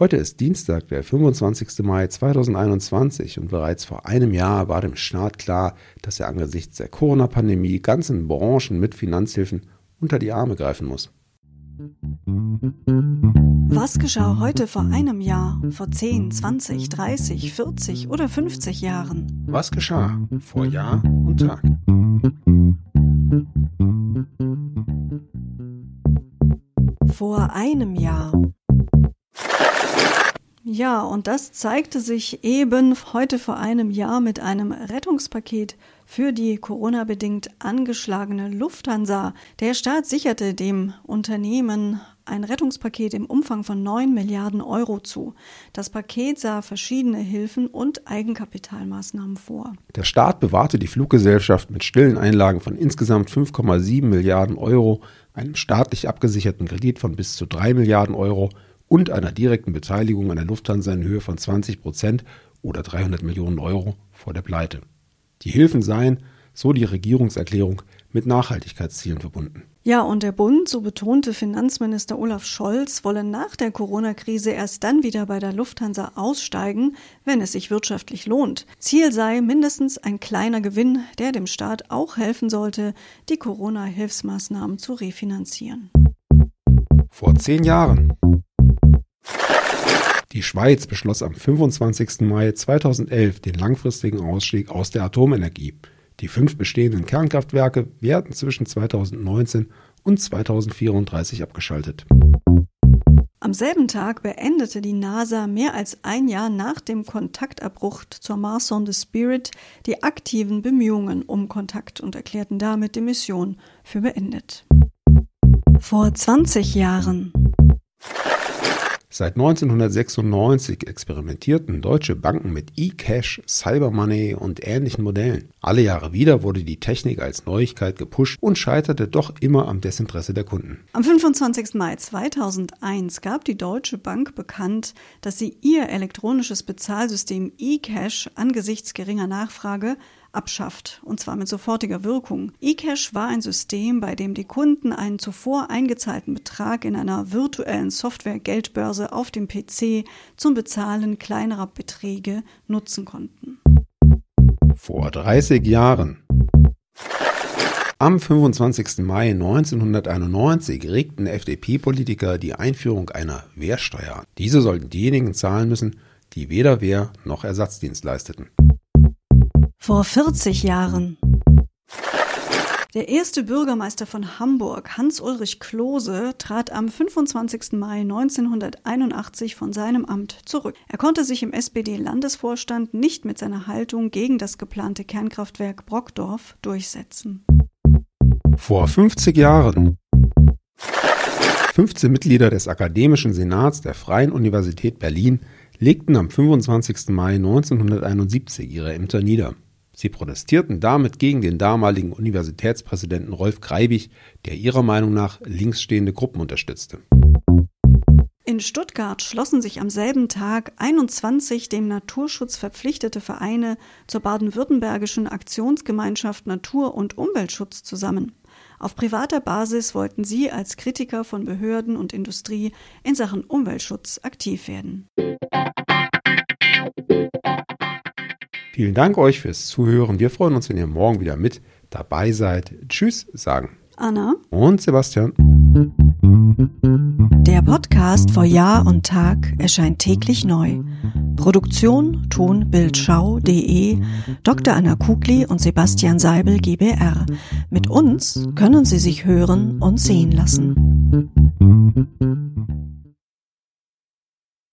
Heute ist Dienstag, der 25. Mai 2021 und bereits vor einem Jahr war dem Staat klar, dass er angesichts der Corona-Pandemie ganzen Branchen mit Finanzhilfen unter die Arme greifen muss. Was geschah heute vor einem Jahr, vor 10, 20, 30, 40 oder 50 Jahren? Was geschah vor Jahr und Tag? Vor einem Jahr. Ja, und das zeigte sich eben heute vor einem Jahr mit einem Rettungspaket für die Corona-bedingt angeschlagene Lufthansa. Der Staat sicherte dem Unternehmen ein Rettungspaket im Umfang von 9 Milliarden Euro zu. Das Paket sah verschiedene Hilfen und Eigenkapitalmaßnahmen vor. Der Staat bewahrte die Fluggesellschaft mit stillen Einlagen von insgesamt 5,7 Milliarden Euro, einem staatlich abgesicherten Kredit von bis zu 3 Milliarden Euro und einer direkten Beteiligung an der Lufthansa in Höhe von 20 Prozent oder 300 Millionen Euro vor der Pleite. Die Hilfen seien, so die Regierungserklärung, mit Nachhaltigkeitszielen verbunden. Ja, und der Bund, so betonte Finanzminister Olaf Scholz, wolle nach der Corona-Krise erst dann wieder bei der Lufthansa aussteigen, wenn es sich wirtschaftlich lohnt. Ziel sei mindestens ein kleiner Gewinn, der dem Staat auch helfen sollte, die Corona-Hilfsmaßnahmen zu refinanzieren. Vor zehn Jahren die Schweiz beschloss am 25. Mai 2011 den langfristigen Ausstieg aus der Atomenergie. Die fünf bestehenden Kernkraftwerke werden zwischen 2019 und 2034 abgeschaltet. Am selben Tag beendete die NASA mehr als ein Jahr nach dem Kontaktabbruch zur Marssonde Spirit die aktiven Bemühungen um Kontakt und erklärten damit die Mission für beendet. Vor 20 Jahren Seit 1996 experimentierten deutsche Banken mit eCash, Cybermoney und ähnlichen Modellen. Alle Jahre wieder wurde die Technik als Neuigkeit gepusht und scheiterte doch immer am Desinteresse der Kunden. Am 25. Mai 2001 gab die Deutsche Bank bekannt, dass sie ihr elektronisches Bezahlsystem eCash angesichts geringer Nachfrage abschafft, und zwar mit sofortiger Wirkung. eCash war ein System, bei dem die Kunden einen zuvor eingezahlten Betrag in einer virtuellen Software-Geldbörse auf dem PC zum Bezahlen kleinerer Beträge nutzen konnten. Vor 30 Jahren. Am 25. Mai 1991 regten FDP-Politiker die Einführung einer Wehrsteuer an. Diese sollten diejenigen zahlen müssen, die weder Wehr noch Ersatzdienst leisteten. Vor 40 Jahren. Der erste Bürgermeister von Hamburg, Hans-Ulrich Klose, trat am 25. Mai 1981 von seinem Amt zurück. Er konnte sich im SPD-Landesvorstand nicht mit seiner Haltung gegen das geplante Kernkraftwerk Brockdorf durchsetzen. Vor 50 Jahren. 15 Mitglieder des Akademischen Senats der Freien Universität Berlin legten am 25. Mai 1971 ihre Ämter nieder. Sie protestierten damit gegen den damaligen Universitätspräsidenten Rolf Greibig, der ihrer Meinung nach linksstehende Gruppen unterstützte. In Stuttgart schlossen sich am selben Tag 21 dem Naturschutz verpflichtete Vereine zur baden-württembergischen Aktionsgemeinschaft Natur- und Umweltschutz zusammen. Auf privater Basis wollten sie als Kritiker von Behörden und Industrie in Sachen Umweltschutz aktiv werden. Vielen Dank euch fürs Zuhören. Wir freuen uns, wenn ihr morgen wieder mit dabei seid. Tschüss, sagen Anna und Sebastian. Der Podcast vor Jahr und Tag erscheint täglich neu. Produktion tonbildschau.de Dr. Anna Kugli und Sebastian Seibel GBR. Mit uns können Sie sich hören und sehen lassen.